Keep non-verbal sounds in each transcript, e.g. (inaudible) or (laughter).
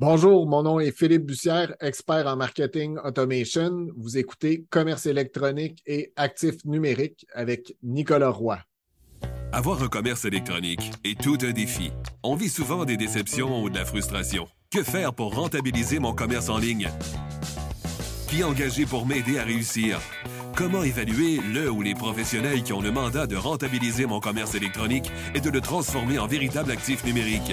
Bonjour, mon nom est Philippe Bussière, expert en marketing automation. Vous écoutez Commerce électronique et actifs numériques avec Nicolas Roy. Avoir un commerce électronique est tout un défi. On vit souvent des déceptions ou de la frustration. Que faire pour rentabiliser mon commerce en ligne? Qui engager pour m'aider à réussir? Comment évaluer le ou les professionnels qui ont le mandat de rentabiliser mon commerce électronique et de le transformer en véritable actif numérique?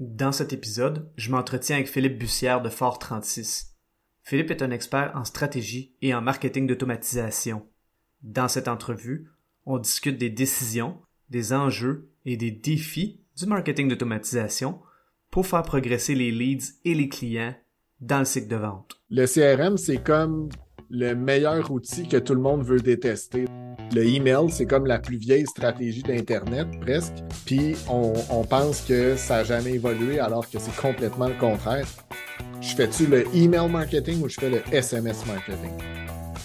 Dans cet épisode, je m'entretiens avec Philippe Bussière de Fort 36. Philippe est un expert en stratégie et en marketing d'automatisation. Dans cette entrevue, on discute des décisions, des enjeux et des défis du marketing d'automatisation pour faire progresser les leads et les clients dans le cycle de vente. Le CRM, c'est comme le meilleur outil que tout le monde veut détester. Le email, c'est comme la plus vieille stratégie d'Internet, presque. Puis on, pense que ça n'a jamais évolué alors que c'est complètement le contraire. Je fais-tu le email marketing ou je fais le SMS marketing?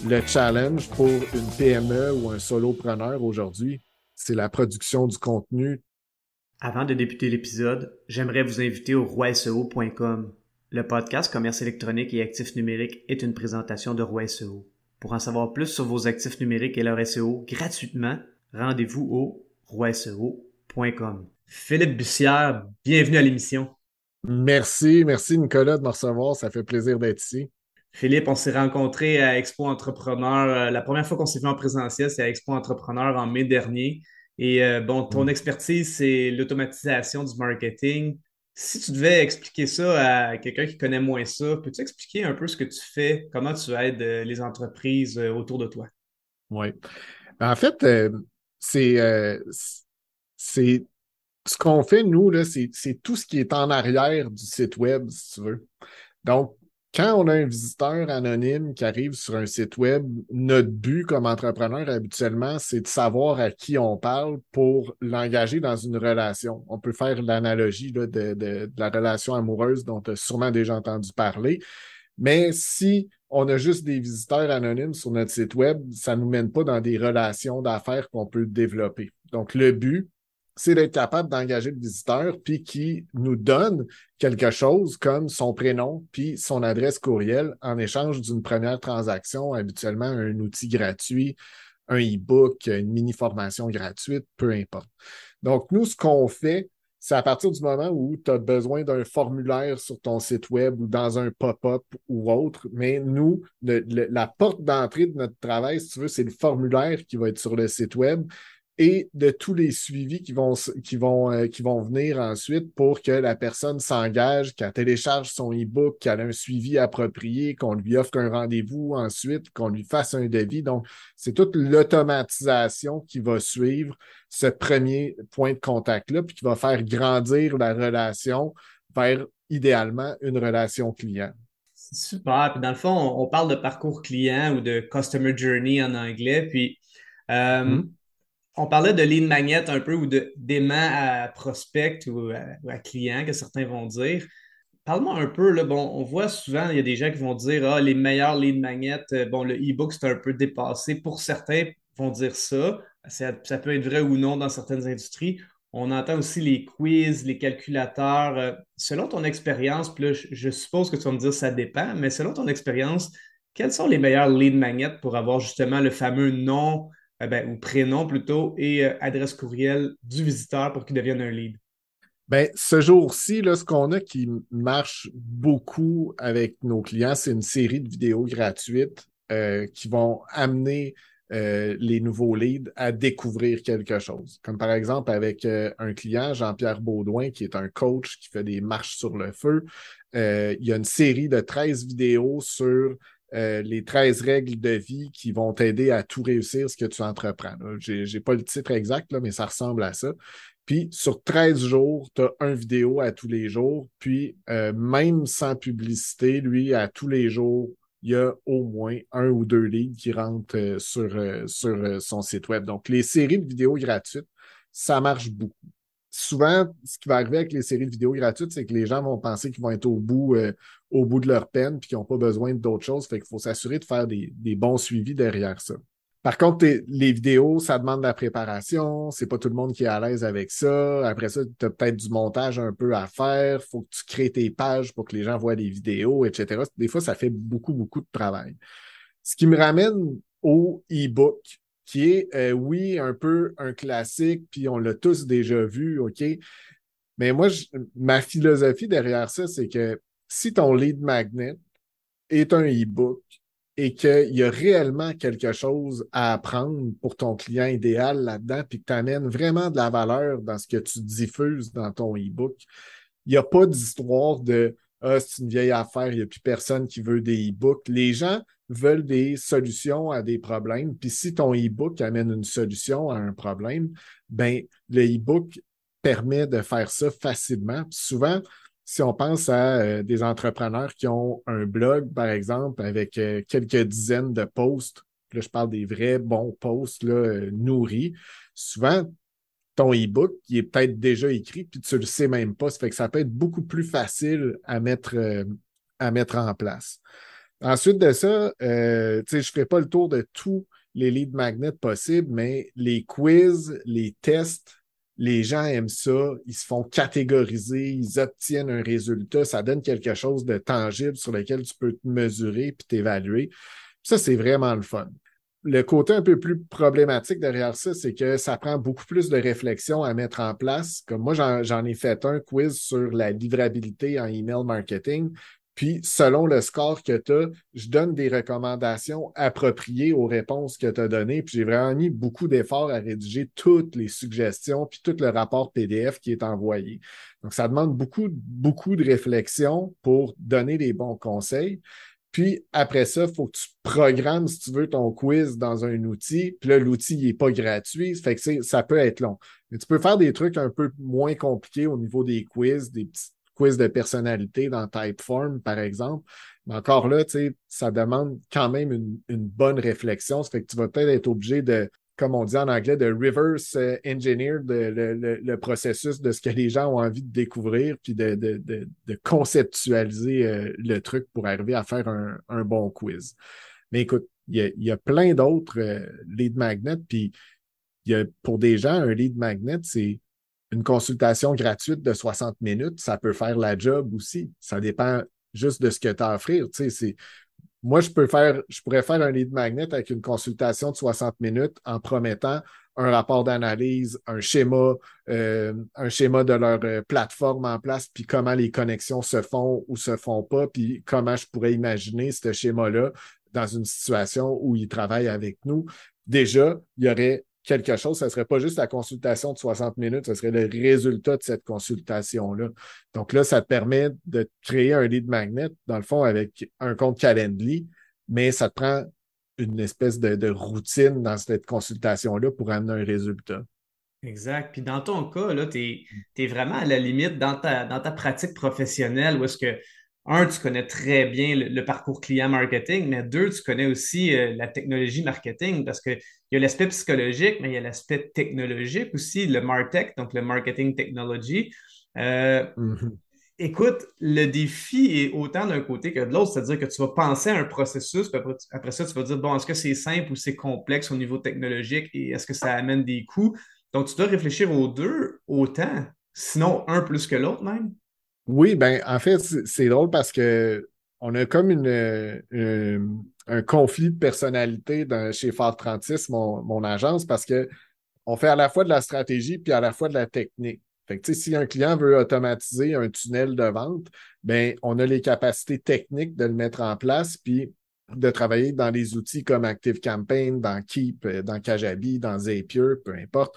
Le challenge pour une PME ou un solopreneur aujourd'hui, c'est la production du contenu. Avant de débuter l'épisode, j'aimerais vous inviter au roiseo.com. Le podcast Commerce électronique et actifs numériques est une présentation de Roi SEO. Pour en savoir plus sur vos actifs numériques et leur SEO gratuitement, rendez-vous au roiseo.com. Philippe Bussière, bienvenue à l'émission. Merci, merci Nicolas de me recevoir, ça fait plaisir d'être ici. Philippe, on s'est rencontrés à Expo Entrepreneur. Euh, la première fois qu'on s'est vu en présentiel, c'est à Expo Entrepreneur en mai dernier. Et euh, bon, ton mm. expertise, c'est l'automatisation du marketing. Si tu devais expliquer ça à quelqu'un qui connaît moins ça, peux-tu expliquer un peu ce que tu fais, comment tu aides euh, les entreprises euh, autour de toi? Oui. Ben, en fait, euh, c'est ce qu'on fait, nous, c'est tout ce qui est en arrière du site web, si tu veux. Donc, quand on a un visiteur anonyme qui arrive sur un site web, notre but comme entrepreneur habituellement, c'est de savoir à qui on parle pour l'engager dans une relation. On peut faire l'analogie de, de, la relation amoureuse dont tu as sûrement déjà entendu parler. Mais si on a juste des visiteurs anonymes sur notre site web, ça ne nous mène pas dans des relations d'affaires qu'on peut développer. Donc, le but, c'est d'être capable d'engager le visiteur, puis qui nous donne quelque chose comme son prénom, puis son adresse courriel en échange d'une première transaction, habituellement un outil gratuit, un e-book, une mini-formation gratuite, peu importe. Donc, nous, ce qu'on fait, c'est à partir du moment où tu as besoin d'un formulaire sur ton site web ou dans un pop-up ou autre, mais nous, la porte d'entrée de notre travail, si tu veux, c'est le formulaire qui va être sur le site web et de tous les suivis qui vont, qui vont, euh, qui vont venir ensuite pour que la personne s'engage, qu'elle télécharge son e-book, qu'elle ait un suivi approprié, qu'on lui offre un rendez-vous ensuite, qu'on lui fasse un devis. Donc, c'est toute l'automatisation qui va suivre ce premier point de contact-là, puis qui va faire grandir la relation vers idéalement une relation client. Super. Puis dans le fond, on, parle de parcours client ou de customer journey en anglais. Puis euh, mm-hmm. On parlait de lead magnet un peu ou d'aimant à prospect ou à, client que certains vont dire. Parle-moi un peu, là, bon, on voit souvent, il y a des gens qui vont dire Ah, les meilleurs lead magnets, euh, bon, le e-book, c'est un peu dépassé. Pour certains, vont dire ça. ça. peut être vrai ou non dans certaines industries. On entend aussi les quiz, les calculateurs. Euh, selon ton expérience, puis là, je, suppose que tu vas me dire ça dépend, mais selon ton expérience, quels sont les meilleurs lead magnets pour avoir justement le fameux nom euh, ben, ou prénom plutôt, et euh, adresse courriel du visiteur pour qu'il devienne un lead? Ben, ce jour-ci, ce qu'on a qui marche beaucoup avec nos clients, c'est une série de vidéos gratuites euh, qui vont amener les nouveaux leads à découvrir quelque chose. Comme par exemple avec un client, Jean-Pierre Baudouin, qui est un coach qui fait des marches sur le feu. il y a une série de 13 vidéos sur euh, les 13 règles de vie qui vont t'aider à tout réussir ce que tu entreprends. Je n'ai pas le titre exact, là, mais ça ressemble à ça. Puis sur 13 jours, tu as un vidéo à tous les jours. Puis euh, même sans publicité, lui, à tous les jours, il y a au moins un ou deux leads qui rentrent euh, sur, sur son site web. Donc, les séries de vidéos gratuites, ça marche beaucoup. Souvent, ce qui va arriver avec les séries de vidéos gratuites, c'est que les gens vont penser qu'ils vont être au bout, au bout de leur peine puis qu'ils n'ont pas besoin d'autres choses. Fait qu'il faut s'assurer de faire des, des bons suivis derrière ça. Par contre, les vidéos, ça demande de la préparation. C'est pas tout le monde qui est à l'aise avec ça. Après ça, tu as peut-être du montage un peu à faire. faut que tu crées tes pages pour que les gens voient les vidéos, etc. Des fois, ça fait beaucoup, beaucoup de travail. Ce qui me ramène au e-book, qui est, euh, oui, un peu un classique, puis on l'a tous déjà vu, OK? Mais moi, ma philosophie derrière ça, c'est que si ton lead magnet est un e-book, et qu'il y a réellement quelque chose à apprendre pour ton client idéal là-dedans, puis que tu amènes vraiment de la valeur dans ce que tu diffuses dans ton e-book, il n'y a pas d'histoire de Ah, c'est une vieille affaire, il n'y a plus personne qui veut des e-books. Les gens veulent des solutions à des problèmes. Puis si ton e-book amène une solution à un problème, ben le e-book permet de faire ça facilement. souvent, si on pense à euh, des entrepreneurs qui ont un blog, par exemple, avec euh, quelques dizaines de posts, là, je parle des vrais bons posts là, euh, nourris, souvent, ton e-book, il est peut-être déjà écrit, puis tu ne le sais même pas. Ça fait que ça peut être beaucoup plus facile à mettre, à mettre en place. Ensuite de ça, je ne ferai pas le tour de tous les leads magnets possibles, mais les quiz, les tests, les gens aiment ça, ils se font catégoriser, ils obtiennent un résultat, ça donne quelque chose de tangible sur lequel tu peux te mesurer puis t'évaluer. Ça, c'est vraiment le fun. Le côté un peu plus problématique derrière ça, c'est que ça prend beaucoup plus de réflexion à mettre en place. Comme moi, j'en ai fait un quiz sur la livrabilité en email marketing. Puis, selon le score que tu as, je donne des recommandations appropriées aux réponses que tu as données. Puis, j'ai vraiment mis beaucoup d'efforts à rédiger toutes les suggestions, puis tout le rapport PDF qui est envoyé. Donc, ça demande beaucoup, beaucoup de réflexion pour donner les bons conseils. Puis après ça, il faut que tu programmes, si tu veux, ton quiz dans un outil. Puis là, l'outil n'est pas gratuit. Fait que ça peut être long. Mais tu peux faire des trucs un peu moins compliqués au niveau des quiz, des petits quiz de personnalité dans Typeform, par exemple. Mais encore là, ça demande quand même une, bonne réflexion. Ça fait que tu vas peut-être être obligé de, comme on dit en anglais, de reverse euh, engineer le, processus de ce que les gens ont envie de découvrir, puis de, conceptualiser euh, le truc pour arriver à faire un, bon quiz. Mais écoute, il y a, plein d'autres euh, lead magnets, puis il y a, pour des gens, un lead magnet, c'est une consultation gratuite de 60 minutes, ça peut faire la job aussi. Ça dépend juste de ce que tu as à offrir. moi, je peux faire, je pourrais faire un lead magnet avec une consultation de 60 minutes en promettant un rapport d'analyse, un schéma, euh, un schéma de leur euh, plateforme en place, puis comment les connexions se font ou se font pas, puis comment je pourrais imaginer ce schéma-là dans une situation où ils travaillent avec nous. Déjà, il y aurait quelque chose, ce ne serait pas juste la consultation de 60 minutes, ce serait le résultat de cette consultation-là. Donc là, ça te permet de créer un lead magnet, dans le fond, avec un compte Calendly, mais ça te prend une espèce de, routine dans cette consultation-là pour amener un résultat. Exact. Puis dans ton cas, tu es, vraiment à la limite dans ta, dans ta pratique professionnelle où est-ce que un, tu connais très bien le, parcours client marketing, mais deux, tu connais aussi euh, la technologie marketing parce qu'il y a l'aspect psychologique, mais il y a l'aspect technologique aussi, le MarTech, donc le marketing technology. Euh, mm-hmm. Écoute, le défi est autant d'un côté que de l'autre, c'est-à-dire que tu vas penser à un processus, puis après, après ça, tu vas dire, bon, est-ce que c'est simple ou c'est complexe au niveau technologique et est-ce que ça amène des coûts? Donc, tu dois réfléchir aux deux autant, sinon un plus que l'autre même. Oui, ben en fait, c'est drôle parce que on a comme une, un conflit de personnalité dans, chez Fort 36, mon, mon, agence, parce que on fait à la fois de la stratégie puis à la fois de la technique. Fait que, si un client veut automatiser un tunnel de vente, ben, on a les capacités techniques de le mettre en place, puis de travailler dans des outils comme ActiveCampaign, dans Keep, euh, dans Kajabi, dans Zapier, peu importe,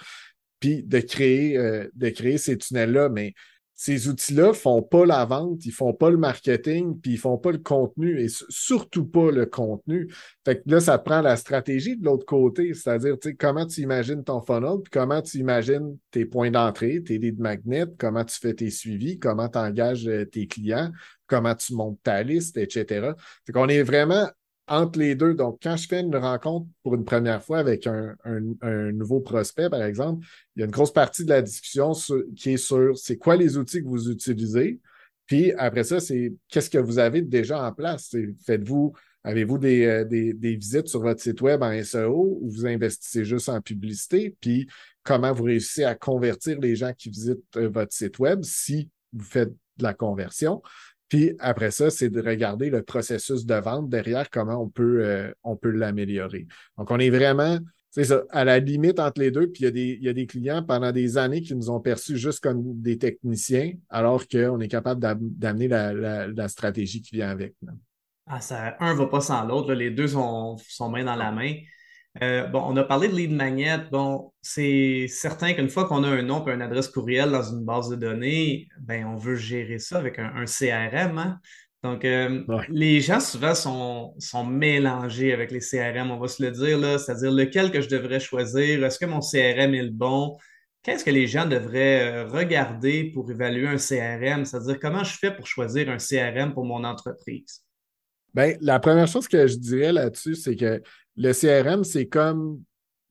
puis de créer, euh, de créer ces tunnels-là. Mais ces outils-là font pas la vente, ils font pas le marketing, puis ils font pas le contenu, et surtout pas le contenu. Fait que là, ça prend la stratégie de l'autre côté, c'est-à-dire, comment tu imagines ton funnel, puis comment tu imagines tes points d'entrée, tes leads magnets, comment tu fais tes suivis, comment tu engages euh, tes clients, comment tu montes ta liste, etc. Fait qu'on est vraiment entre les deux. Donc, quand je fais une rencontre pour une première fois avec un, nouveau prospect, par exemple, il y a une grosse partie de la discussion qui est sur c'est quoi les outils que vous utilisez. Puis après ça, c'est qu'est-ce que vous avez déjà en place? Faites-vous, avez-vous euh, des, visites sur votre site web en SEO ou vous investissez juste en publicité? Puis comment vous réussissez à convertir les gens qui visitent euh, votre site web si vous faites de la conversion? Puis après ça, c'est de regarder le processus de vente derrière, comment on peut, euh, on peut l'améliorer. Donc, on est vraiment, c'est ça, à la limite entre les deux. Puis il y, a des, il y a des clients pendant des années qui nous ont perçus juste comme des techniciens, alors qu'on est capable d'amener la, stratégie qui vient avec. Ah, ça, un ne va pas sans l'autre. Les deux sont, sont main dans la main. Euh, bon, on a parlé de lead magnet. Bon, c'est certain qu'une fois qu'on a un nom et une adresse courriel dans une base de données, ben, on veut gérer ça avec un, CRM. Hein. Donc, euh, les gens souvent sont, sont, mélangés avec les CRM, on va se le dire, là, c'est-à-dire lequel que je devrais choisir, est-ce que mon CRM est le bon? Qu'est-ce que les gens devraient euh, regarder pour évaluer un CRM? C'est-à-dire comment je fais pour choisir un CRM pour mon entreprise? Bien, la première chose que je dirais là-dessus, c'est que le CRM, c'est comme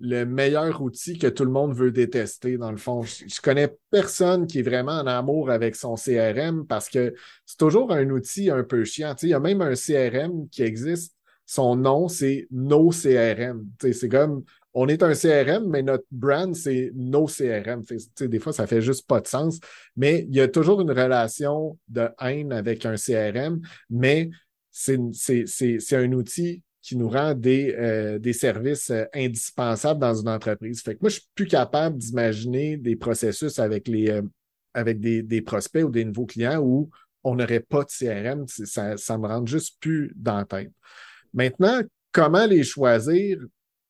le meilleur outil que tout le monde veut détester, dans le fond. Je, ne connais personne qui est vraiment en amour avec son CRM parce que c'est toujours un outil un peu chiant. il y a même un CRM qui existe. Son nom, c'est No CRM. c'est comme on est un CRM, mais notre brand, c'est No CRM. des fois, ça fait juste pas de sens. Mais il y a toujours une relation de haine avec un CRM, mais c'est un outil qui nous rend des, euh, des services euh, indispensables dans une entreprise. Fait que moi, je suis plus capable d'imaginer des processus avec, les, euh, avec des, des, prospects ou des nouveaux clients où on n'aurait pas de CRM. Ça, ça me rend juste plus dans la tête. Maintenant, comment les choisir?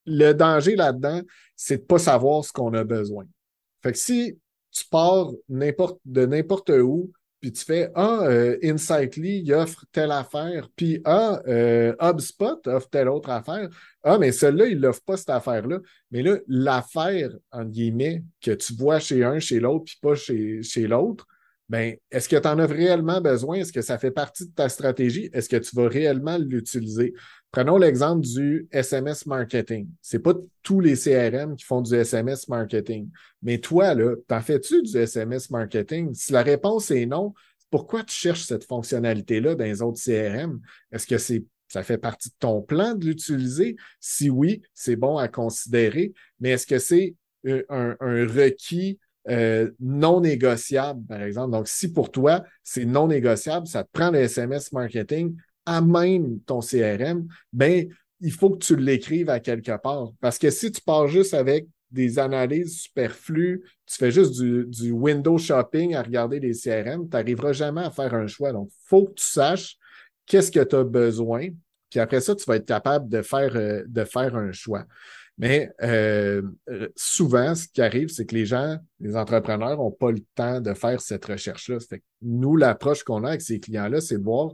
Le danger là-dedans, c'est de ne pas savoir ce qu'on a besoin. Fait que si tu pars de n'importe où, puis tu fais Ah, euh, Insightly, offre telle affaire, puis Ah, euh, HubSpot offre telle autre affaire. Ah, mais celle-là, il n'offre pas cette affaire-là. Mais là, l'affaire, en guillemets, que tu vois chez un, chez l'autre, puis pas chez, chez l'autre, ben, est-ce que tu en as réellement besoin? Est-ce que ça fait partie de ta stratégie? Est-ce que tu vas réellement l'utiliser? Prenons l'exemple du SMS marketing. Ce n'est pas tous les CRM qui font du SMS marketing. Mais toi, là, t'en fais-tu du SMS marketing? Si la réponse est non, pourquoi tu cherches cette fonctionnalité-là dans les autres CRM? Est-ce que c'est ça fait partie de ton plan de l'utiliser? Si oui, c'est bon à considérer, mais est-ce que c'est un, requis euh, non négociable, par exemple? Donc, si pour toi, c'est non négociable, ça te prend le SMS marketing, à même ton CRM, ben, il faut que tu l'écrives à quelque part. Parce que si tu pars juste avec des analyses superflues, tu fais juste du, window shopping à regarder les CRM, tu n'arriveras jamais à faire un choix. Donc, il faut que tu saches qu'est-ce que tu as besoin. Puis après ça, tu vas être capable de faire, euh, de faire un choix. Mais euh, souvent, ce qui arrive, c'est que les gens, les entrepreneurs, n'ont pas le temps de faire cette recherche-là. Nous, l'approche qu'on a avec ces clients-là, c'est de voir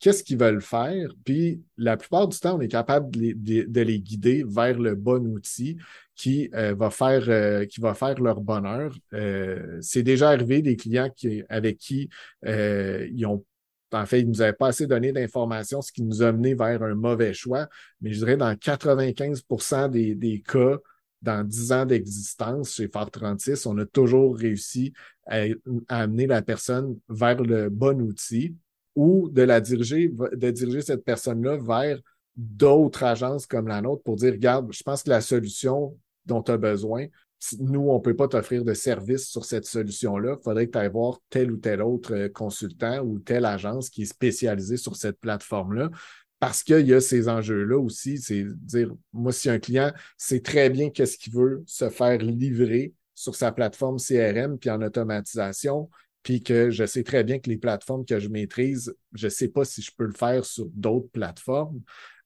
qu'est-ce qu'ils veulent faire? Puis la plupart du temps, on est capable de les, guider vers le bon outil qui, euh, va, faire, euh, qui va faire leur bonheur. Euh, c'est déjà arrivé des clients qui, avec qui ils ont en fait, ils nous avaient pas assez donné d'informations, ce qui nous a mené vers un mauvais choix. Mais je dirais dans 95% des, des cas, dans 10 ans d'existence chez Fort 36, on a toujours réussi à, amener la personne vers le bon outil ou de la diriger, de diriger cette personne-là vers d'autres agences comme la nôtre pour dire, regarde, je pense que la solution dont tu as besoin, nous, on ne peut pas t'offrir de service sur cette solution-là. Il faudrait que tu ailles voir tel ou tel autre euh, consultant ou telle agence qui est spécialisée sur cette plateforme-là. Parce qu'il y a ces enjeux-là aussi, c'est dire, moi, si un client sait très bien qu'est-ce qu'il veut se faire livrer sur sa plateforme CRM puis en automatisation, puis que je sais très bien que les plateformes que je maîtrise, je ne sais pas si je peux le faire sur d'autres plateformes,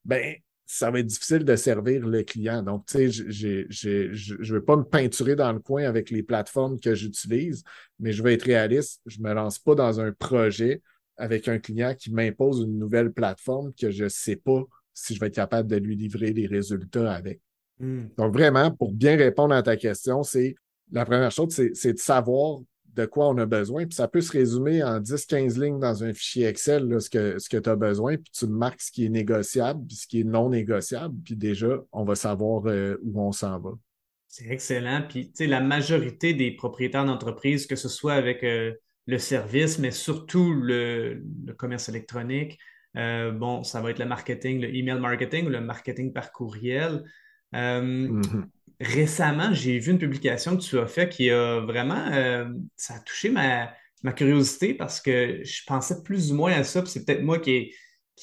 ben ça va être difficile de servir le client. Donc, tu sais, je ne veux pas me peinturer dans le coin avec les plateformes que j'utilise, mais je vais être réaliste. Je ne me lance pas dans un projet avec un client qui m'impose une nouvelle plateforme que je ne sais pas si je vais être capable de lui livrer les résultats avec. Hmm. Donc, vraiment, pour bien répondre à ta question, c'est la première chose, c'est de savoir de quoi on a besoin. Puis ça peut se résumer en 10-15 lignes dans un fichier Excel, ce que, ce que tu as besoin, puis tu marques ce qui est négociable, puis ce qui est non négociable, puis déjà, on va savoir euh, où on s'en va. C'est excellent. Puis, tu sais, la majorité des propriétaires d'entreprise, que ce soit avec euh, le service, mais surtout le, commerce électronique, euh, bon, ça va être le marketing, le email marketing ou le marketing par courriel. Mm-hmm récemment, j'ai vu une publication que tu as faite qui a vraiment, euh, ça a touché ma, curiosité parce que je pensais plus ou moins à ça, c'est peut-être moi qui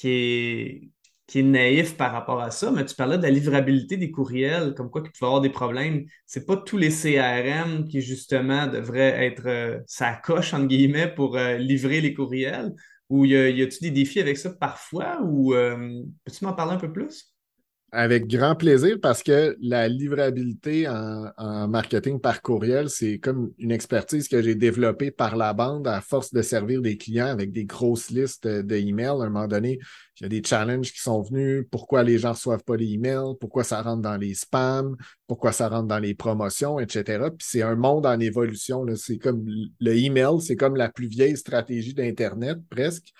est naïf par rapport à ça, mais tu parlais de la livrabilité des courriels, comme quoi qu'il pouvait avoir des problèmes. C'est pas tous les CRM qui, justement, devraient être euh, sa coche, entre guillemets, pour euh, livrer les courriels. Ou y a-t-il des défis avec ça parfois? Ou peux-tu m'en parler un peu plus? Avec grand plaisir parce que la livrabilité en, marketing par courriel, c'est comme une expertise que j'ai développée par la bande à force de servir des clients avec des grosses listes d'emails. À un moment donné, il y a des challenges qui sont venus. Pourquoi les gens ne reçoivent pas les emails? Pourquoi ça rentre dans les spams? Pourquoi ça rentre dans les promotions, etc. Puis c'est un monde en évolution. C'est comme le email, c'est comme la plus vieille stratégie d'Internet presque.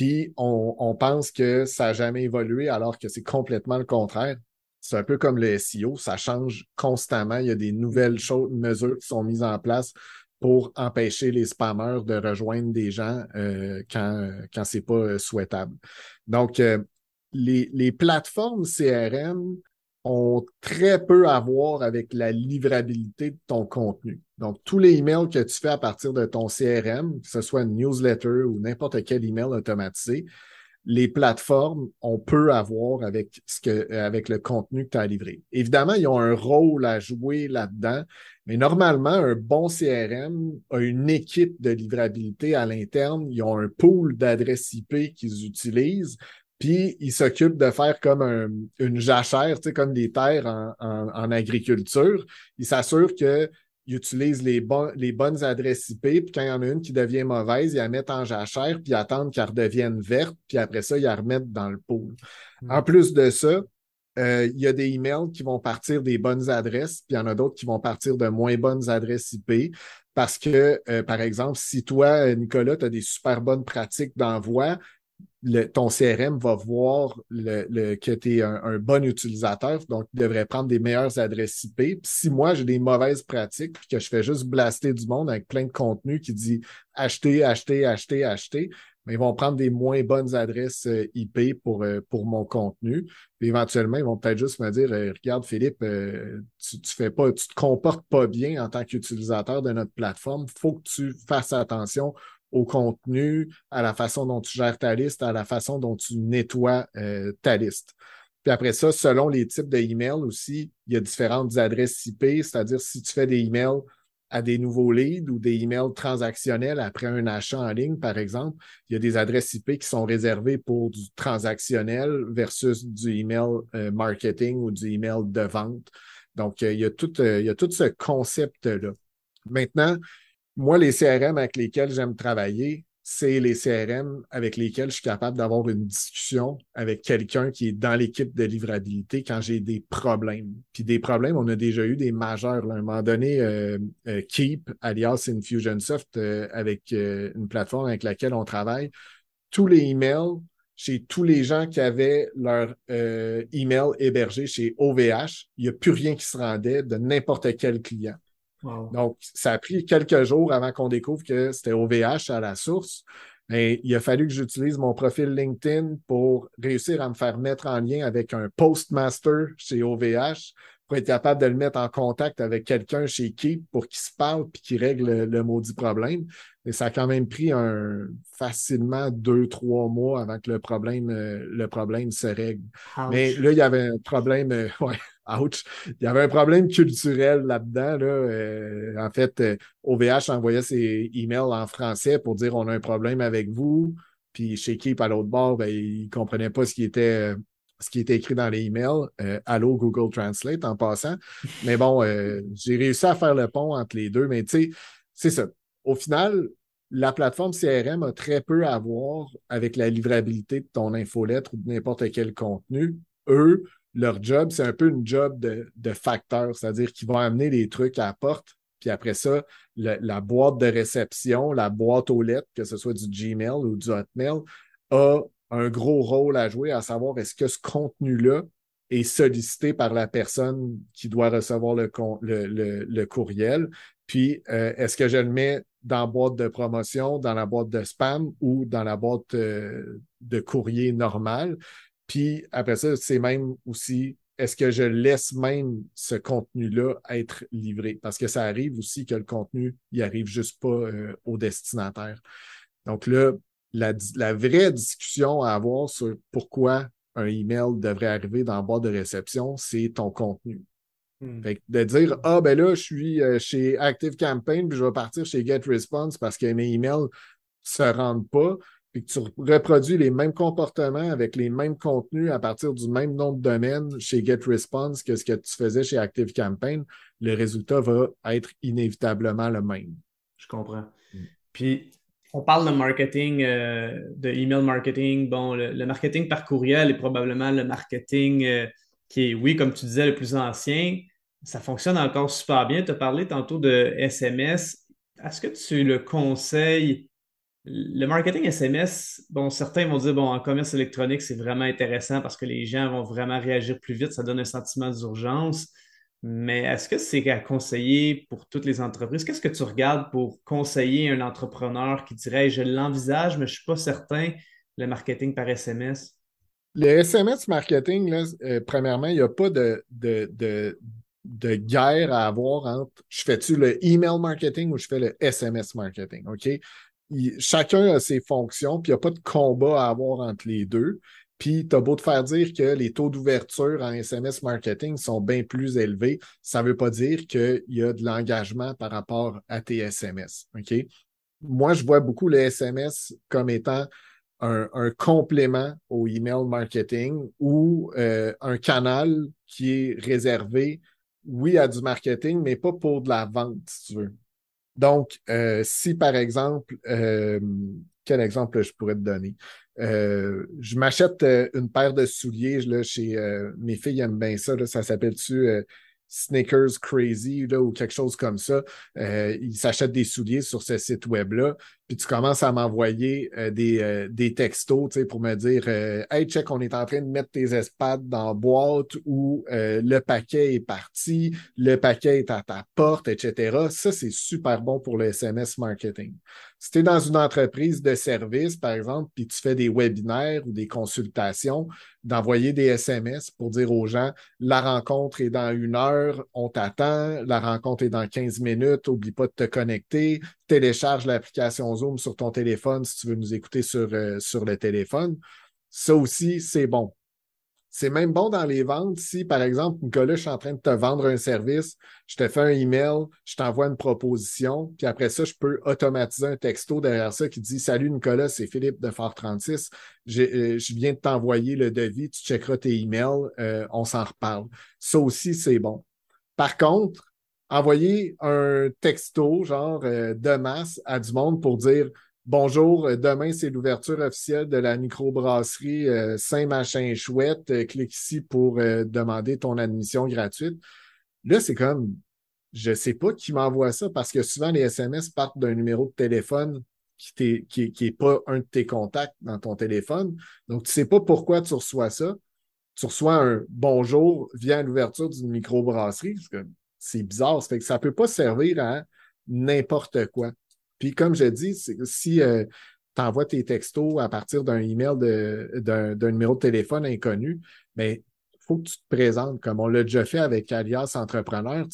Puis on, pense que ça n'a jamais évolué alors que c'est complètement le contraire. C'est un peu comme le SEO, ça change constamment. Il y a des nouvelles choses, mesures qui sont mises en place pour empêcher les spammers de rejoindre des gens euh, quand, quand ce n'est pas euh, souhaitable. Donc, euh, les, les, plateformes CRM ont très peu à voir avec la livrabilité de ton contenu. Donc, tous les emails que tu fais à partir de ton CRM, que ce soit une newsletter ou n'importe quel email automatisé, les plateformes ont peu à voir avec, le contenu que tu as livré. Évidemment, ils ont un rôle à jouer là-dedans, mais normalement, un bon CRM a une équipe de livrabilité à l'interne. Ils ont un pool d'adresses IP qu'ils utilisent puis ils s'occupent de faire comme une jachère, tu sais, comme des terres en, agriculture. Ils s'assurent qu'ils utilisent les, les bonnes adresses IP, puis quand il y en a une qui devient mauvaise, ils la mettent en jachère, puis ils attendent qu'elle redevienne verte, puis après ça, ils la remettent dans le pool. Hmm. En plus de ça, euh, il y a des emails qui vont partir des bonnes adresses, puis il y en a d'autres qui vont partir de moins bonnes adresses IP. Parce que, euh, par exemple, si toi, Nicolas, tu as des super bonnes pratiques d'envoi, ton CRM va voir le, que tu es un, bon utilisateur, donc il devrait prendre des meilleures adresses IP. Puis si moi, j'ai des mauvaises pratiques, puis que je fais juste blaster du monde avec plein de contenu qui dit acheter, acheter, acheter, acheter, mais ils vont prendre des moins bonnes adresses euh, IP pour, euh, pour mon contenu. Éventuellement, ils vont peut-être juste me dire euh, Regarde, Philippe, tu, tu fais pas, tu te comportes pas bien en tant qu'utilisateur de notre plateforme. Il faut que tu fasses attention au contenu, à la façon dont tu gères ta liste, à la façon dont tu nettoies euh, ta liste. Puis après ça, selon les types d'emails aussi, il y a différentes adresses IP, c'est-à-dire si tu fais des emails à des nouveaux leads ou des emails transactionnels après un achat en ligne, par exemple, il y a des adresses IP qui sont réservées pour du transactionnel versus du email euh, marketing ou du email de vente. Donc, euh, il, y a tout, il y a tout ce concept-là. Maintenant, moi, les CRM avec lesquels j'aime travailler, c'est les CRM avec lesquels je suis capable d'avoir une discussion avec quelqu'un qui est dans l'équipe de livrabilité quand j'ai des problèmes. Puis des problèmes, on a déjà eu des majeurs. À un moment donné, euh, euh, Keep, alias Infusionsoft, euh, avec une plateforme avec laquelle on travaille, tous les emails chez tous les gens qui avaient leur email hébergé chez OVH, il n'y a plus rien qui se rendait de n'importe quel client. Donc, ça a pris quelques jours avant qu'on découvre que c'était OVH à la source. Mais il a fallu que j'utilise mon profil LinkedIn pour réussir à me faire mettre en lien avec un postmaster chez OVH pour être capable de le mettre en contact avec quelqu'un chez qui pour qu'il se parle puis qu'il règle le, maudit problème. Et ça a quand même pris un, facilement deux, trois mois avant que le problème, euh, le problème se règle. Mais là, il y avait un problème, euh, (laughs) ouais, ouch, il y avait un problème culturel là-dedans. Là. Euh, en fait, OVH envoyait ses emails en français pour dire on a un problème avec vous. Puis chez Keep, à l'autre bord, ben, ils ne comprenaient pas ce qui était ce qui était écrit dans les emails. Euh, Allô Google Translate en passant. Mais bon, euh, j'ai réussi à faire le pont entre les deux. Mais tu sais, c'est ça. Au final, la plateforme CRM a très peu à voir avec la livrabilité de ton infolettre ou de n'importe quel contenu. Eux, leur job, c'est un peu une job de, de facteur, c'est-à-dire qu'ils vont amener les trucs à la porte, puis après ça, la boîte de réception, la boîte aux lettres, que ce soit du Gmail ou du Hotmail, a un gros rôle à jouer, à savoir est-ce que ce contenu-là est sollicité par la personne qui doit recevoir le, le, courriel, puis euh, est-ce que je le mets dans la boîte de promotion, dans la boîte de spam ou dans la boîte euh, de courrier normal? Puis après ça, c'est même aussi est-ce que je laisse même ce contenu-là être livré? Parce que ça arrive aussi que le contenu, il arrive juste pas euh, au destinataire. Donc là, la, vraie discussion à avoir sur pourquoi un email devrait arriver dans la boîte de réception, c'est ton contenu. Hmm. de dire Ah, ben là, je suis euh, chez Active Campaign, puis je vais partir chez GetResponse parce que mes emails ne se rendent pas, puis que tu reproduis les mêmes comportements avec les mêmes contenus à partir du même nom de domaine chez GetResponse que ce que tu faisais chez Active Campaign, le résultat va être inévitablement le même. Je comprends. Hmm. Puis, on parle de marketing, euh, de email marketing. Bon, le, marketing par courriel est probablement le marketing euh, qui est, oui, comme tu disais, le plus ancien, ça fonctionne encore super bien. Tu as parlé tantôt de SMS. Est-ce que tu le conseilles? Le marketing SMS, bon, certains vont dire, bon, en commerce électronique, c'est vraiment intéressant parce que les gens vont vraiment réagir plus vite, ça donne un sentiment d'urgence. Mais est-ce que c'est à conseiller pour toutes les entreprises? Qu'est-ce que tu regardes pour conseiller un entrepreneur qui dirait, je l'envisage, mais je ne suis pas certain, le marketing par SMS? Le SMS marketing, euh, premièrement, il n'y a pas de, de, guerre à avoir entre je fais-tu le email marketing ou je fais le SMS marketing, OK? Chacun a ses fonctions, puis il n'y a pas de combat à avoir entre les deux. Puis, tu as beau te faire dire que les taux d'ouverture en SMS marketing sont bien plus élevés, ça ne veut pas dire qu'il y a de l'engagement par rapport à tes SMS. OK? Moi, je vois beaucoup les SMS comme étant un, complément au email marketing ou euh, un canal qui est réservé, oui, à du marketing, mais pas pour de la vente, si tu veux. Donc, euh, si par exemple, euh, quel exemple je pourrais te donner? je m'achète une paire de souliers là, chez mes filles aiment bien ça, ça s'appelle-tu Sneakers Crazy là, ou quelque chose comme ça. ils s'achètent des souliers sur ce site web-là puis tu commences à m'envoyer euh, des, euh, des textos pour me dire euh, Hey, check, on est en train de mettre tes espades dans la boîte ou le paquet est parti, le paquet est à ta porte, etc. Ça, c'est super bon pour le SMS marketing. Si tu es dans une entreprise de service, par exemple, puis tu fais des webinaires ou des consultations, d'envoyer des SMS pour dire aux gens la rencontre est dans une heure, on t'attend, la rencontre est dans 15 minutes, oublie pas de te connecter, télécharge l'application Zoom sur ton téléphone si tu veux nous écouter sur, euh, sur le téléphone. Ça aussi, c'est bon. C'est même bon dans les ventes si, par exemple, Nicolas, je suis en train de te vendre un service, je te fais un email, je t'envoie une proposition, puis après ça, je peux automatiser un texto derrière ça qui dit Salut Nicolas, c'est Philippe de Fort 36. Euh, je viens de t'envoyer le devis, tu checkeras tes emails, euh, on s'en reparle. Ça aussi, c'est bon. Par contre, envoyer un texto, genre euh, de masse, à du monde pour dire Bonjour, euh, demain, c'est l'ouverture officielle de la microbrasserie euh, Saint-Machin Chouette. clique ici pour demander ton admission gratuite. Là, c'est comme, je ne sais pas qui m'envoie ça parce que souvent, les SMS partent d'un numéro de téléphone qui n'est pas un de tes contacts dans ton téléphone. Donc, tu ne sais pas pourquoi tu reçois ça. Tu reçois un bonjour via l'ouverture d'une microbrasserie c'est bizarre. Ça fait ça ne peut pas servir à n'importe quoi. Puis comme je dis, si euh, tu envoies tes textos à partir d'un email d'un numéro de téléphone inconnu, mais ben, il faut que tu te présentes comme on l'a déjà fait avec Alias Entrepreneur.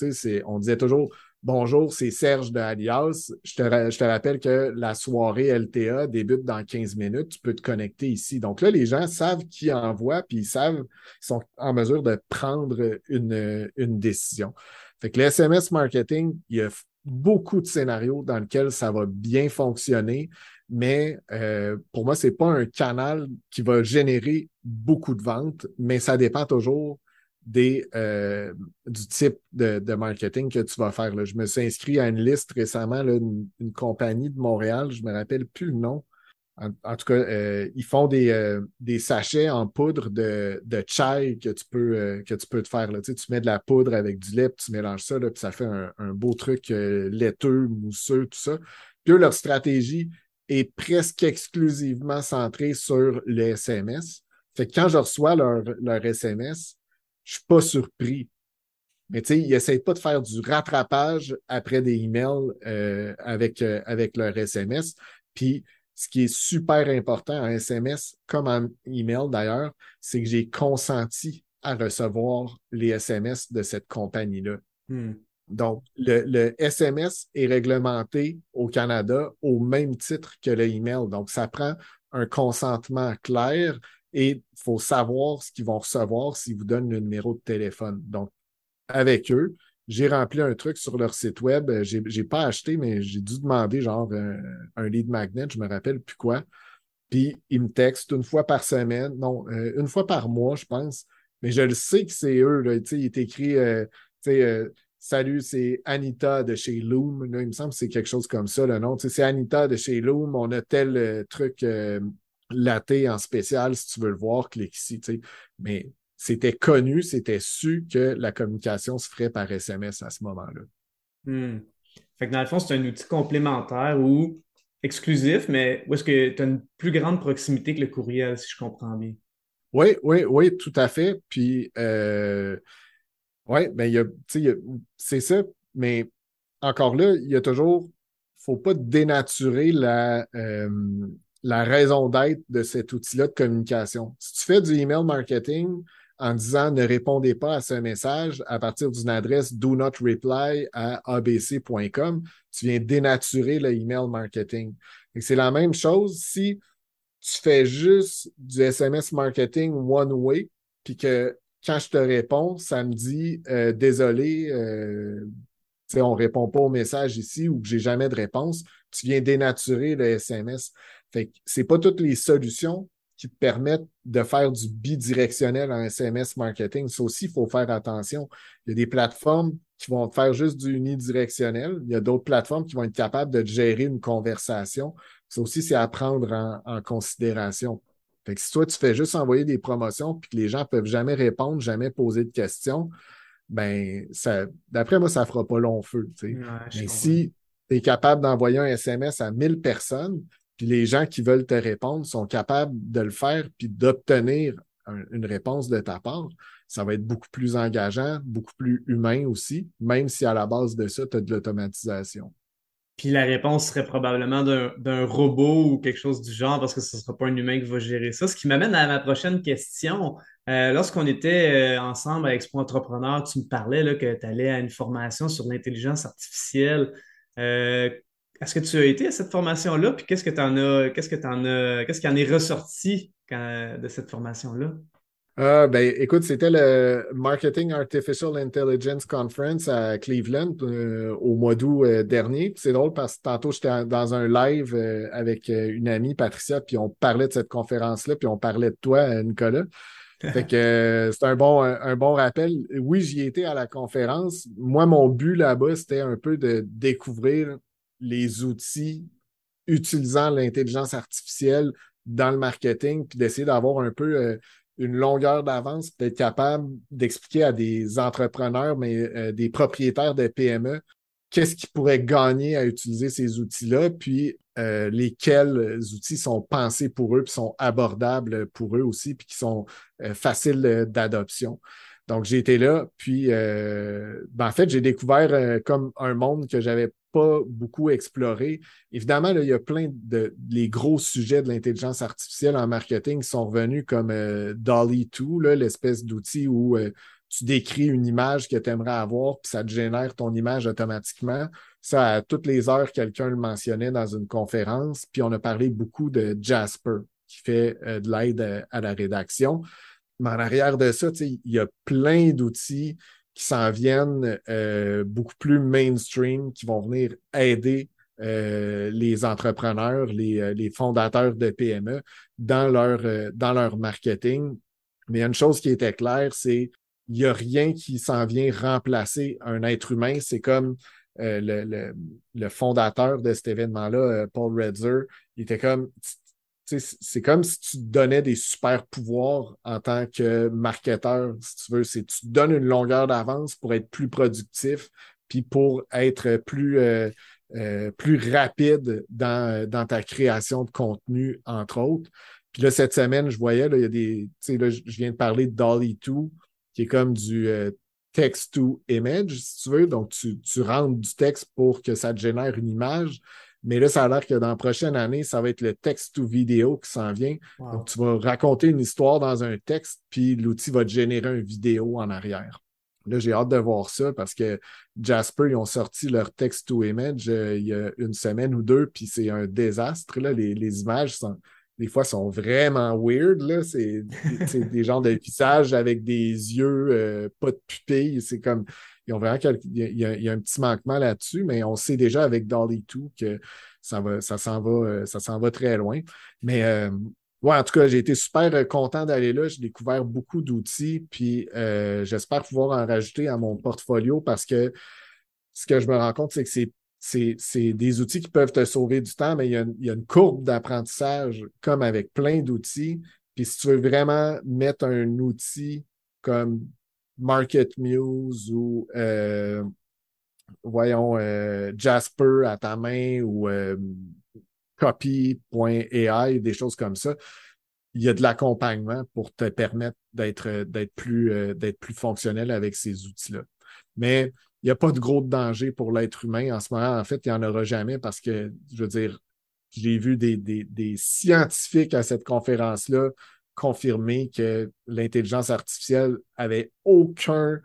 On disait toujours Bonjour, c'est Serge de Alias. Je te, je te, rappelle que la soirée LTA débute dans 15 minutes. Tu peux te connecter ici. Donc là, les gens savent qui envoie, puis ils savent, ils sont en mesure de prendre une, une décision. Fait que le SMS marketing, il a beaucoup de scénarios dans lesquels ça va bien fonctionner. mais euh, pour moi, c'est pas un canal qui va générer beaucoup de ventes, mais ça dépend toujours des, euh, du type de, marketing que tu vas faire. Je me suis inscrit à une liste récemment, une, une, compagnie de Montréal, je me rappelle plus le nom. En, tout cas, euh, ils font des, euh, des, sachets en poudre de, de chai que tu peux, euh, que tu peux te faire. Là. Tu, sais, tu mets de la poudre avec du lait, puis tu mélanges ça, là, puis ça fait un, un beau truc laiteux, mousseux, tout ça. Puis eux, leur stratégie est presque exclusivement centrée sur le SMS. Fait que quand je reçois leur, leur SMS, je suis pas surpris. Mais tu sais, ils n'essayent pas de faire du rattrapage après des emails euh, avec, euh, avec leur SMS. Puis, ce qui est super important en SMS, comme en email d'ailleurs, c'est que j'ai consenti à recevoir les SMS de cette compagnie-là. Hmm. Donc, le, le, SMS est réglementé au Canada au même titre que le email. Donc, ça prend un consentement clair et il faut savoir ce qu'ils vont recevoir s'ils vous donnent le numéro de téléphone. Donc, avec eux, j'ai rempli un truc sur leur site web. J'ai, j'ai pas acheté, mais j'ai dû demander genre un, un, lead magnet, je me rappelle plus quoi. Puis ils me textent une fois par semaine, non, euh, une fois par mois, je pense. Mais je le sais que c'est eux. Là, il est écrit euh, euh, Salut, c'est Anita de chez Loom. Là, il me semble que c'est quelque chose comme ça, le nom. C'est Anita de chez Loom. On a tel truc laté en spécial, si tu veux le voir, clique ici. sais. Mais c'était connu, c'était su que la communication se ferait par SMS à ce moment-là. Hmm. Fait que dans le fond, c'est un outil complémentaire ou exclusif, mais où est-ce que tu as une plus grande proximité que le courriel, si je comprends bien? Oui, oui, oui, tout à fait. Puis, euh, oui, ben, il y a, c'est ça, mais encore là, il y a toujours, il ne faut pas dénaturer la, euh, la raison d'être de cet outil-là de communication. Si tu fais du email marketing en disant ne répondez pas à ce message à partir d'une adresse do not reply à abc.com, tu viens dénaturer le email marketing. C'est la même chose si tu fais juste du SMS marketing one way, puis que quand je te réponds, ça me dit euh, désolé, euh, on ne répond pas au message ici ou que j'ai jamais de réponse, tu viens dénaturer le SMS. Fait que c'est pas toutes les solutions qui te permettent de faire du bidirectionnel en SMS marketing. Ça aussi, il faut faire attention. Il y a des plateformes qui vont faire juste du unidirectionnel. Il y a d'autres plateformes qui vont être capables de gérer une conversation. Ça aussi, c'est à prendre en, considération. Fait que si toi, tu fais juste envoyer des promotions puis que les gens peuvent jamais répondre, jamais poser de questions, ben, ça, d'après moi, ça fera pas long feu. Mais si tu es capable d'envoyer un SMS à 1000 personnes, puis les gens qui veulent te répondre sont capables de le faire puis d'obtenir une réponse de ta part, ça va être beaucoup plus engageant, beaucoup plus humain aussi, même si à la base de ça, tu as de l'automatisation. Puis la réponse serait probablement d'un robot ou quelque chose du genre parce que ce ne sera pas un humain qui va gérer ça. Ce qui m'amène à ma prochaine question. Euh, lorsqu'on était euh, ensemble à Expo Entrepreneur, tu me parlais là, que tu allais à une formation sur l'intelligence artificielle. Euh, est-ce que tu as été à cette formation-là? Puis qu'est-ce que tu en as, qu'est-ce que tu en as, qu'est-ce qui en est ressorti de cette formation-là? Euh, ben, écoute, c'était le Marketing Artificial Intelligence Conference à Cleveland euh, au mois d'août euh, dernier. C'est drôle parce que tantôt, j'étais dans un live avec une amie, Patricia, puis on parlait de cette conférence-là, puis on parlait de toi, Nicolas. (laughs) Fait que c'est un bon, un, bon rappel. Oui, j'y étais à la conférence. Moi, mon but là-bas, c'était un peu de découvrir les outils utilisant l'intelligence artificielle dans le marketing, puis d'essayer d'avoir un peu euh, une longueur d'avance, d'être capable d'expliquer à des entrepreneurs, mais euh, des propriétaires de PME, qu'est-ce qu'ils pourraient gagner à utiliser ces outils-là, puis euh, lesquels outils sont pensés pour eux, puis sont abordables pour eux aussi, puis qui sont faciles d'adoption. Donc, j'ai été là, puis ben, en fait, j'ai découvert comme un monde que j'avais beaucoup exploré. Évidemment, il y a plein de les gros sujets de l'intelligence artificielle en marketing qui sont revenus comme euh, Dolly 2, l'espèce d'outil où euh, tu décris une image que tu aimerais avoir, puis ça te génère ton image automatiquement. Ça, à toutes les heures, quelqu'un le mentionnait dans une conférence. Puis on a parlé beaucoup de Jasper, qui fait euh, de l'aide à, la rédaction. Mais en arrière de ça, il y a plein d'outils qui s'en viennent euh, beaucoup plus mainstream, qui vont venir aider les entrepreneurs, les, les, fondateurs de PME dans leur, dans leur marketing. Mais une chose qui était claire, c'est il n'y a rien qui s'en vient remplacer un être humain. C'est comme euh, le, le, fondateur de cet événement-là, euh, Paul Redzer, il était comme. C'est comme si tu te donnais des super pouvoirs en tant que marketeur, si tu veux. C'est tu te donnes une longueur d'avance pour être plus productif, puis pour être plus, euh, plus rapide dans, dans ta création de contenu, entre autres. Puis là, cette semaine, je voyais, là, il y a des. Là, je viens de parler de Dolly 2, qui est comme du euh, text to image, si tu veux. Donc, tu, tu rentres du texte pour que ça te génère une image. Mais là, ça a l'air que dans la prochaine année, ça va être le text to vidéo qui s'en vient. Donc, tu vas raconter une histoire dans un texte, puis l'outil va te générer une vidéo en arrière. Là, j'ai hâte de voir ça parce que Jasper, ils ont sorti leur text to image euh, il y a une semaine ou deux, puis c'est un désastre. Là. Les, les images sont, des fois sont vraiment weird. Là. C'est, des genres de visages avec des yeux, euh, pas de pupilles. C'est comme. Ils ont vraiment il, y a, un petit manquement là-dessus, mais on sait déjà avec Dolly 2 que ça, ça, s'en va, euh, ça s'en va très loin. Mais euh, ouais, en tout cas, j'ai été super content d'aller là. J'ai découvert beaucoup d'outils, puis j'espère pouvoir en rajouter à mon portfolio parce que ce que je me rends compte, c'est que c'est c'est des outils qui peuvent te sauver du temps, mais il y a une, courbe d'apprentissage comme avec plein d'outils. Puis si tu veux vraiment mettre un outil comme Market Muse ou euh, voyons euh, Jasper à ta main ou euh, copy.ai, des choses comme ça, il y a de l'accompagnement pour te permettre d'être plus, d'être plus fonctionnel avec ces outils-là. Mais il n'y a pas de gros danger pour l'être humain en ce moment. En fait, il n'y en aura jamais parce que, je veux dire, j'ai vu des, scientifiques à cette conférence-là confirmer que l'intelligence artificielle avait aucun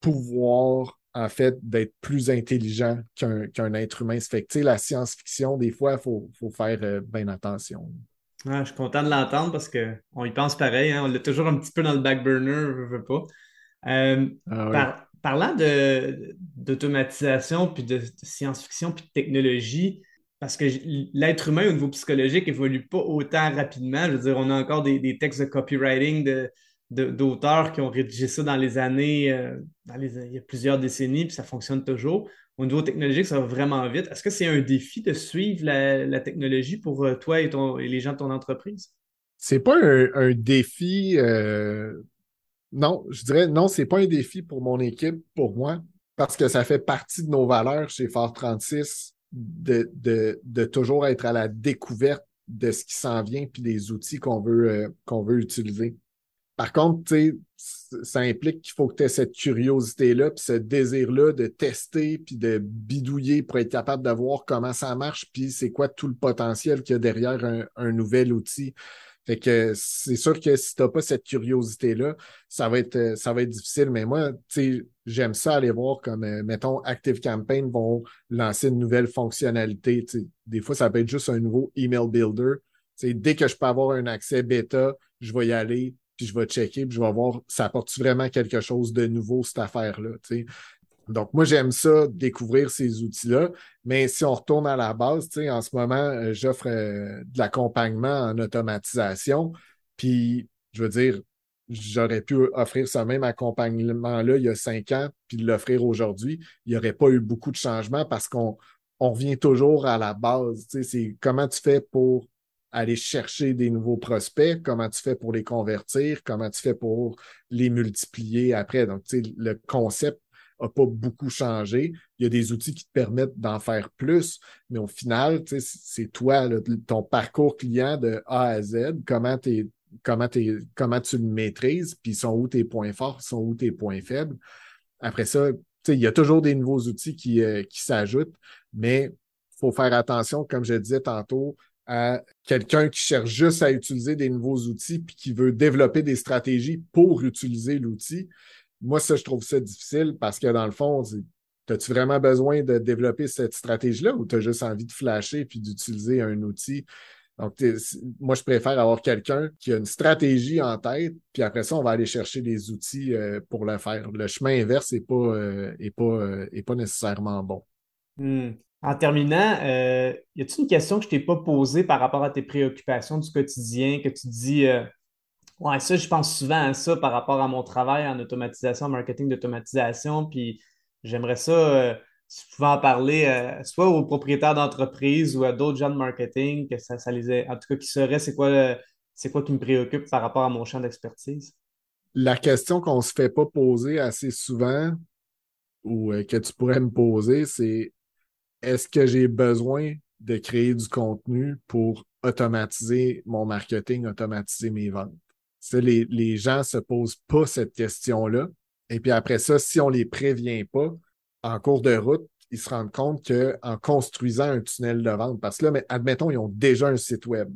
pouvoir, en fait, d'être plus intelligent qu'un être humain. Ça fait que, la science-fiction, des fois, il faut, faire euh, bien attention. je suis content de l'entendre parce qu'on y pense pareil. Hein. On l'a toujours un petit peu dans le back burner, je veux pas. Euh, ah parlant d'automatisation, puis de, science-fiction, puis de technologie, parce que l'être humain au niveau psychologique évolue pas autant rapidement. Je veux dire, on a encore des, textes de copywriting d'auteurs qui ont rédigé ça dans les années, euh, il y a plusieurs décennies, puis ça fonctionne toujours. Au niveau technologique, ça va vraiment vite. Est-ce que c'est un défi de suivre la, technologie pour euh, toi et, les gens de ton entreprise? C'est pas un, défi euh, non, je dirais non, c'est pas un défi pour mon équipe, pour moi, parce que ça fait partie de nos valeurs chez Fort 36 de, de, toujours être à la découverte de ce qui s'en vient puis des outils qu'on veut, euh, qu'on veut utiliser. Par contre, ça implique qu'il faut que tu aies cette curiosité-là, puis ce désir-là de tester, puis de bidouiller pour être capable de voir comment ça marche, puis c'est quoi tout le potentiel qu'il y a derrière un, un nouvel outil. Fait que c'est sûr que si tu n'as pas cette curiosité-là, ça va être euh, ça va être difficile. Mais moi, j'aime ça aller voir comme, euh, mettons, Active Campaign vont lancer une nouvelle fonctionnalité. des fois, ça peut être juste un nouveau email builder. sais, dès que je peux avoir un accès bêta, je vais y aller, puis je vais checker, puis je vais voir ça apporte vraiment quelque chose de nouveau, cette affaire-là. Donc, moi, j'aime ça, découvrir ces outils-là. Mais si on retourne à la base, en ce moment, euh, j'offre euh, de l'accompagnement en automatisation. Puis, je veux dire, j'aurais pu offrir ce même accompagnement-là il y a cinq ans, puis l'offrir aujourd'hui. Il n'y aurait pas eu beaucoup de changements parce qu'on on revient toujours à la base. C'est comment tu fais pour aller chercher des nouveaux prospects, comment tu fais pour les convertir, comment tu fais pour les multiplier après. Donc, tu sais, le concept n'a pas beaucoup changé. Il y a des outils qui te permettent d'en faire plus, mais au final, c'est toi, ton parcours client de A à Z, comment, tu le maîtrises, puis sont où tes points forts, sont où tes points faibles. Après ça, il y a toujours des nouveaux outils qui, euh, qui s'ajoutent, mais il faut faire attention, comme je disais tantôt, à quelqu'un qui cherche juste à utiliser des nouveaux outils puis qui veut développer des stratégies pour utiliser l'outil moi, ça, je trouve ça difficile parce que dans le fond, as-tu vraiment besoin de développer cette stratégie-là ou tu as juste envie de flasher puis d'utiliser un outil? Donc, moi, je préfère avoir quelqu'un qui a une stratégie en tête, puis après ça, on va aller chercher des outils euh, pour le faire. Le chemin inverse n'est pas, euh, pas, euh, pas nécessairement bon. Hmm. En terminant, y a-t-il une question que je t'ai pas posée par rapport à tes préoccupations du quotidien, que tu dis, euh, ouais, ça, je pense souvent à ça par rapport à mon travail en automatisation, marketing d'automatisation, puis j'aimerais ça, euh, si en parler, soit aux propriétaires d'entreprise ou à d'autres gens de marketing, que ça, les ait, en tout cas, qui seraient, c'est quoi, c'est quoi qui me préoccupe par rapport à mon champ d'expertise? La question qu'on se fait pas poser assez souvent, ou que tu pourrais me poser, c'est est-ce que j'ai besoin de créer du contenu pour automatiser mon marketing, automatiser mes ventes? Les, gens ne se posent pas cette question-là. Et puis après ça, si on ne les prévient pas, en cours de route, ils se rendent compte qu'en construisant un tunnel de vente, parce que là, admettons, ils ont déjà un site web.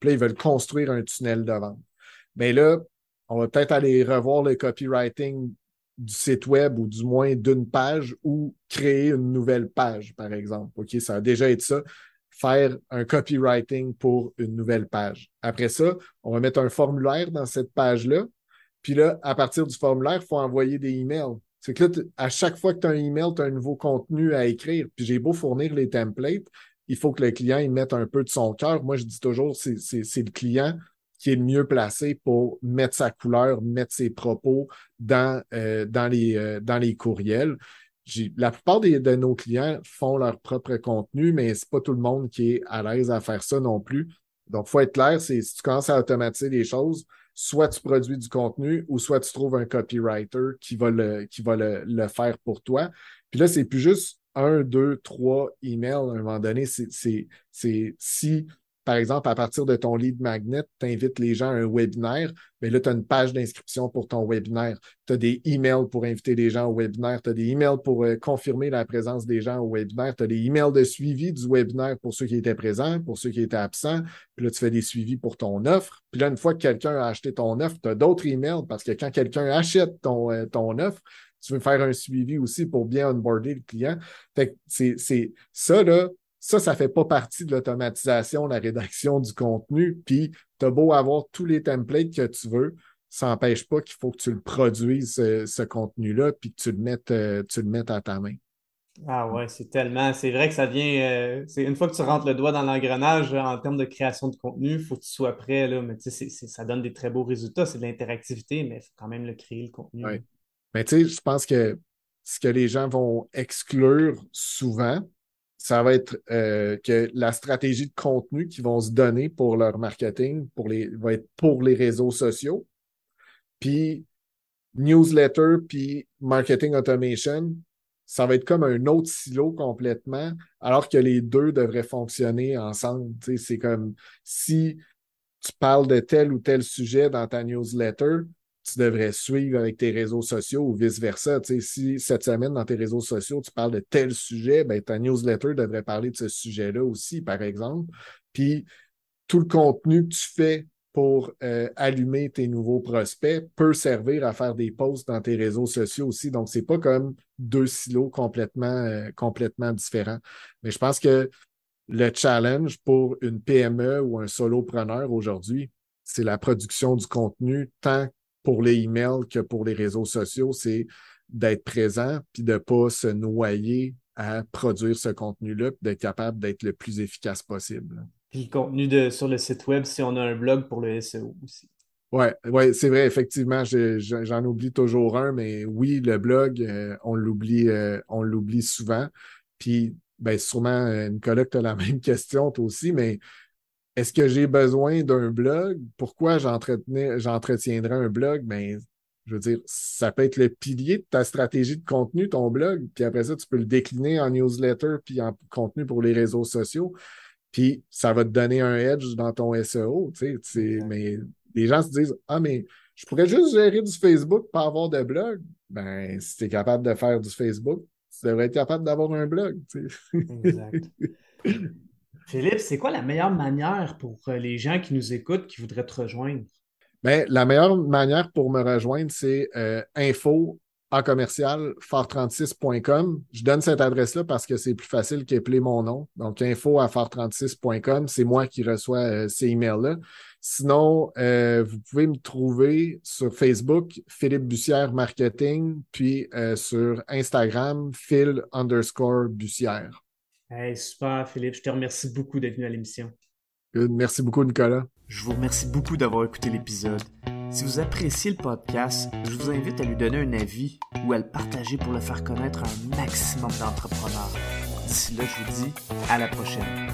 Puis là, ils veulent construire un tunnel de vente. Mais là, on va peut-être aller revoir le copywriting du site web ou du moins d'une page ou créer une nouvelle page, par exemple. OK, ça a déjà été ça. Faire un copywriting pour une nouvelle page. Après ça, on va mettre un formulaire dans cette page-là. Puis là, à partir du formulaire, il faut envoyer des emails. C'est que là, à chaque fois que tu as un email, tu as un nouveau contenu à écrire. Puis j'ai beau fournir les templates, il faut que le client y mette un peu de son cœur. Moi, je dis toujours, c'est le client qui est le mieux placé pour mettre sa couleur, mettre ses propos dans, euh, dans, les, euh, dans les courriels. La plupart de nos clients font leur propre contenu, mais c'est pas tout le monde qui est à l'aise à faire ça non plus. Donc, faut être clair, c'est si tu commences à automatiser les choses, soit tu produis du contenu ou soit tu trouves un copywriter qui va le, qui va le, le faire pour toi. Puis là, c'est plus juste un, deux, trois emails à un moment donné. C'est si par exemple, à partir de ton lead magnet, tu invites les gens à un webinaire, mais là, tu as une page d'inscription pour ton webinaire. Tu as des emails pour inviter les gens au webinaire, tu as des emails pour euh, confirmer la présence des gens au webinaire, tu as des emails de suivi du webinaire pour ceux qui étaient présents, pour ceux qui étaient absents. Puis là, tu fais des suivis pour ton offre. Puis là, une fois que quelqu'un a acheté ton offre, tu as d'autres emails parce que quand quelqu'un achète ton, euh, ton offre, tu veux faire un suivi aussi pour bien onboarder le client. Fait que c'est ça, là, ça, ça ne fait pas partie de l'automatisation, la rédaction du contenu. Puis, tu as beau avoir tous les templates que tu veux, ça n'empêche pas qu'il faut que tu le produises, ce, contenu-là, puis que tu le, mettes, euh, tu le mettes à ta main. Ah ouais, c'est tellement. C'est vrai que ça vient. Euh, c'est une fois que tu rentres le doigt dans l'engrenage en termes de création de contenu, il faut que tu sois prêt. Là, mais tu sais, ça donne des très beaux résultats. C'est de l'interactivité, mais il faut quand même le créer, le contenu. Mais tu sais, je pense que ce que les gens vont exclure souvent, ça va être euh, que la stratégie de contenu qu'ils vont se donner pour leur marketing pour les, va être pour les réseaux sociaux. Puis newsletter, puis marketing automation, ça va être comme un autre silo complètement, alors que les deux devraient fonctionner ensemble. C'est comme si tu parles de tel ou tel sujet dans ta newsletter, tu devrais suivre avec tes réseaux sociaux ou vice-versa. si cette semaine, dans tes réseaux sociaux, tu parles de tel sujet, ben, ta newsletter devrait parler de ce sujet-là aussi, par exemple. Puis tout le contenu que tu fais pour euh, allumer tes nouveaux prospects peut servir à faire des posts dans tes réseaux sociaux aussi. Donc, c'est pas comme deux silos complètement, euh, complètement différents. Mais je pense que le challenge pour une PME ou un solopreneur aujourd'hui, c'est la production du contenu tant pour les emails que pour les réseaux sociaux, c'est d'être présent puis de ne pas se noyer à produire ce contenu-là puis d'être capable d'être le plus efficace possible. Puis le contenu de, sur le site web, si on a un blog pour le SEO aussi. Oui, ouais, c'est vrai, effectivement, j'en oublie toujours un, mais oui, le blog, euh, on l'oublie euh, on l'oublie souvent. Puis, ben, sûrement, euh, Nicolas, tu as la (laughs) même question, toi aussi, mais est-ce que j'ai besoin d'un blog? Pourquoi j'entretiendrai un blog? Ben, je veux dire, ça peut être le pilier de ta stratégie de contenu, ton blog, puis après ça, tu peux le décliner en newsletter puis en contenu pour les réseaux sociaux. Puis ça va te donner un edge dans ton SEO, tu sais. Mais les gens se disent Ah, mais je pourrais juste gérer du Facebook pas avoir de blog. Ben, si tu es capable de faire du Facebook, tu devrais être capable d'avoir un blog. Tu sais. Exact. (laughs) Philippe, c'est quoi la meilleure manière pour euh, les gens qui nous écoutent, qui voudraient te rejoindre? Bien, la meilleure manière pour me rejoindre, c'est euh, info en commercial fort36.com. Je donne cette adresse-là parce que c'est plus facile qu'épeler mon nom. Donc, info à fort36.com, c'est moi qui reçois euh, ces emails-là. Sinon, vous pouvez me trouver sur Facebook, Philippe Bussière Marketing, puis sur Instagram, Phil underscore Bussière. Hey, super, Philippe. Je te remercie beaucoup d'être venu à l'émission. Merci beaucoup, Nicolas. Je vous remercie beaucoup d'avoir écouté l'épisode. Si vous appréciez le podcast, je vous invite à lui donner un avis ou à le partager pour le faire connaître à un maximum d'entrepreneurs. D'ici là, je vous dis à la prochaine.